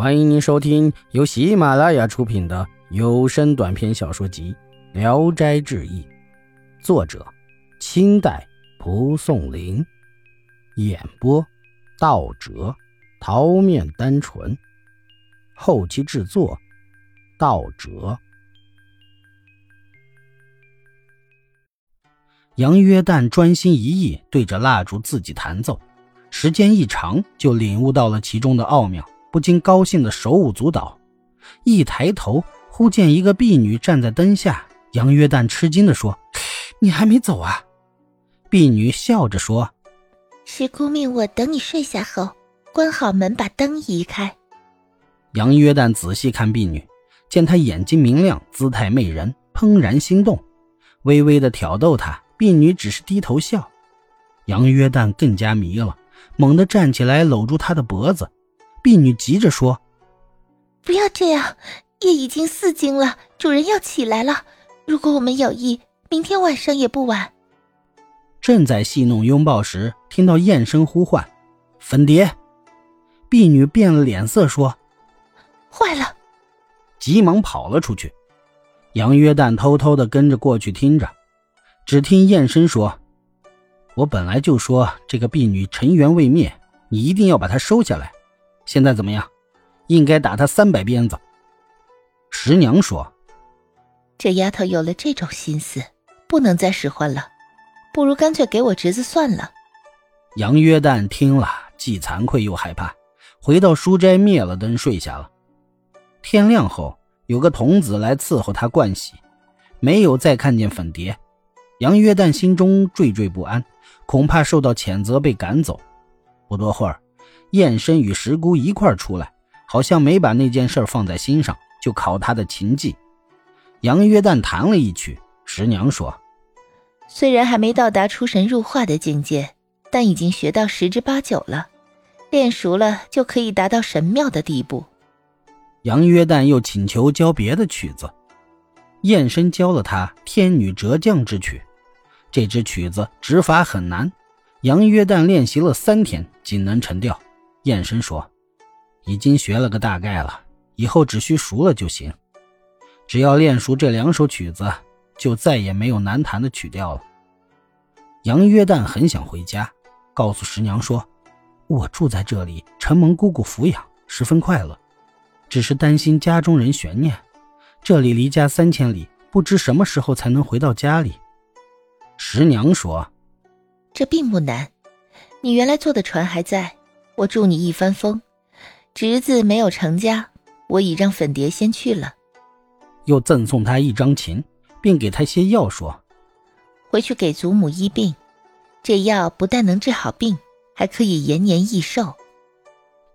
欢迎您收听由喜马拉雅出品的有声短篇小说集《聊斋志异》，作者：清代蒲松龄，演播：道哲、桃面单纯，后期制作：道哲。杨约旦专心一意对着蜡烛自己弹奏，时间一长，就领悟到了其中的奥妙。不禁高兴的手舞足蹈，一抬头，忽见一个婢女站在灯下。杨约旦吃惊的说：“你还没走啊？”婢女笑着说：“是姑命我等你睡下后，关好门，把灯移开。”杨约旦仔细看婢女，见她眼睛明亮，姿态媚人，怦然心动，微微的挑逗她。婢女只是低头笑。杨约旦更加迷了，猛地站起来，搂住她的脖子。婢女急着说：“不要这样，夜已经四更了，主人要起来了。如果我们有意，明天晚上也不晚。”正在戏弄拥抱时，听到燕声呼唤：“粉蝶！”婢女变了脸色说：“坏了！”急忙跑了出去。杨约旦偷偷的跟着过去听着，只听燕声说：“我本来就说这个婢女尘缘未灭，你一定要把她收下来。”现在怎么样？应该打他三百鞭子。十娘说：“这丫头有了这种心思，不能再使唤了，不如干脆给我侄子算了。”杨约旦听了，既惭愧又害怕，回到书斋灭了灯睡下了。天亮后，有个童子来伺候他盥洗，没有再看见粉蝶。杨约旦心中惴惴不安，恐怕受到谴责被赶走。不多会儿。燕身与石姑一块出来，好像没把那件事放在心上，就考他的琴技。杨约旦弹了一曲，石娘说：“虽然还没到达出神入化的境界，但已经学到十之八九了，练熟了就可以达到神妙的地步。”杨约旦又请求教别的曲子，燕身教了他《天女折将之曲》，这支曲子指法很难，杨约旦练习了三天，仅能成调。燕生说：“已经学了个大概了，以后只需熟了就行。只要练熟这两首曲子，就再也没有难弹的曲调了。”杨约旦很想回家，告诉十娘说：“我住在这里，承蒙姑姑抚养，十分快乐。只是担心家中人悬念。这里离家三千里，不知什么时候才能回到家里。”十娘说：“这并不难，你原来坐的船还在。”我祝你一帆风，侄子没有成家，我已让粉蝶先去了。又赠送他一张琴，并给他些药，说：“回去给祖母医病，这药不但能治好病，还可以延年益寿。”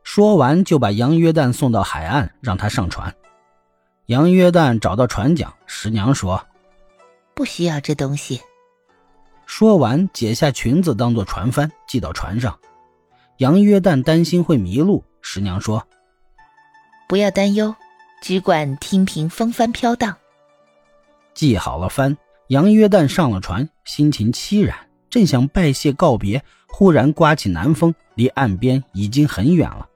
说完，就把杨约旦送到海岸，让他上船。杨约旦找到船桨，十娘说：“不需要这东西。”说完，解下裙子当做船帆，系到船上。杨约旦担心会迷路，十娘说：“不要担忧，只管听凭风帆飘荡。”系好了帆，杨约旦上了船，心情凄然，正想拜谢告别，忽然刮起南风，离岸边已经很远了。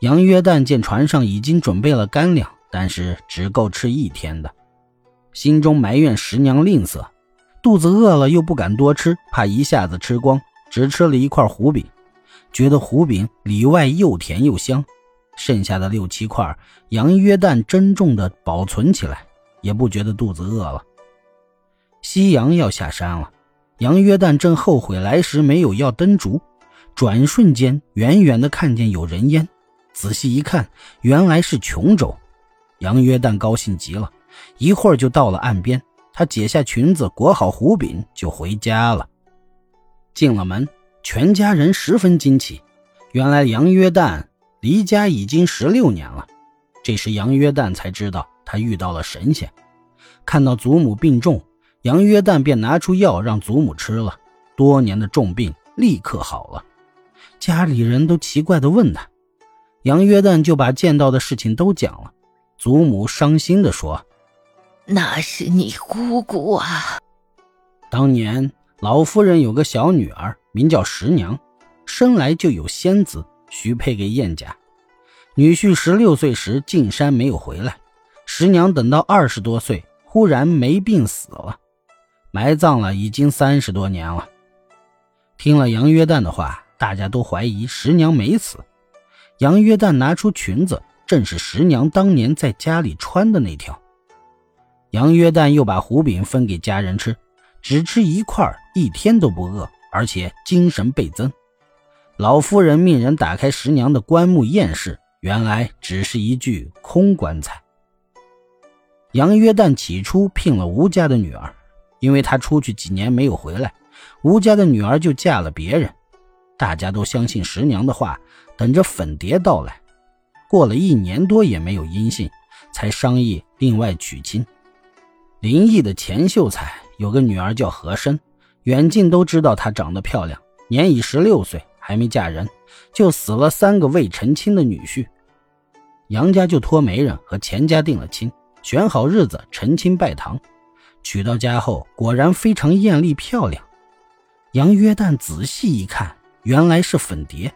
杨约旦见船上已经准备了干粮，但是只够吃一天的，心中埋怨十娘吝啬，肚子饿了又不敢多吃，怕一下子吃光，只吃了一块糊饼。觉得胡饼里外又甜又香，剩下的六七块杨约旦珍重的保存起来，也不觉得肚子饿了。夕阳要下山了，杨约旦正后悔来时没有要灯烛，转瞬间远远的看见有人烟，仔细一看，原来是琼州。杨约旦高兴极了，一会儿就到了岸边，他解下裙子裹好胡饼就回家了。进了门。全家人十分惊奇，原来杨约旦离家已经十六年了。这时杨约旦才知道他遇到了神仙。看到祖母病重，杨约旦便拿出药让祖母吃了，多年的重病立刻好了。家里人都奇怪地问他，杨约旦就把见到的事情都讲了。祖母伤心地说：“那是你姑姑啊，当年。”老夫人有个小女儿，名叫十娘，生来就有仙子，许配给燕家。女婿十六岁时进山没有回来，十娘等到二十多岁，忽然没病死了，埋葬了已经三十多年了。听了杨约旦的话，大家都怀疑十娘没死。杨约旦拿出裙子，正是十娘当年在家里穿的那条。杨约旦又把胡饼分给家人吃，只吃一块，一天都不饿，而且精神倍增。老夫人命人打开十娘的棺木验尸，原来只是一具空棺材。杨约旦起初聘了吴家的女儿，因为他出去几年没有回来，吴家的女儿就嫁了别人。大家都相信十娘的话，等着粉蝶到来。过了一年多也没有音信，才商议另外娶亲。林毅的钱秀才有个女儿叫和珅，远近都知道她长得漂亮，年已十六岁，还没嫁人，就死了三个未成亲的女婿。杨家就托媒人和钱家定了亲，选好日子成亲拜堂。娶到家后，果然非常艳丽漂亮。杨约旦仔细一看，原来是粉蝶，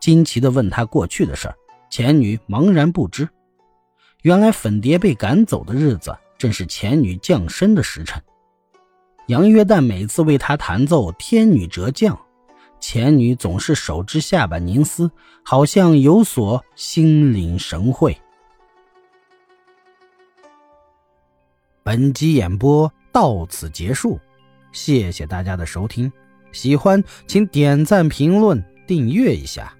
惊奇地问他过去的事儿，前女茫然不知。原来粉蝶被赶走的日子。正是前女降生的时辰，杨约旦每次为他弹奏《天女折降》，前女总是手支下巴凝思，好像有所心领神会。本集演播到此结束，谢谢大家的收听，喜欢请点赞、评论、订阅一下。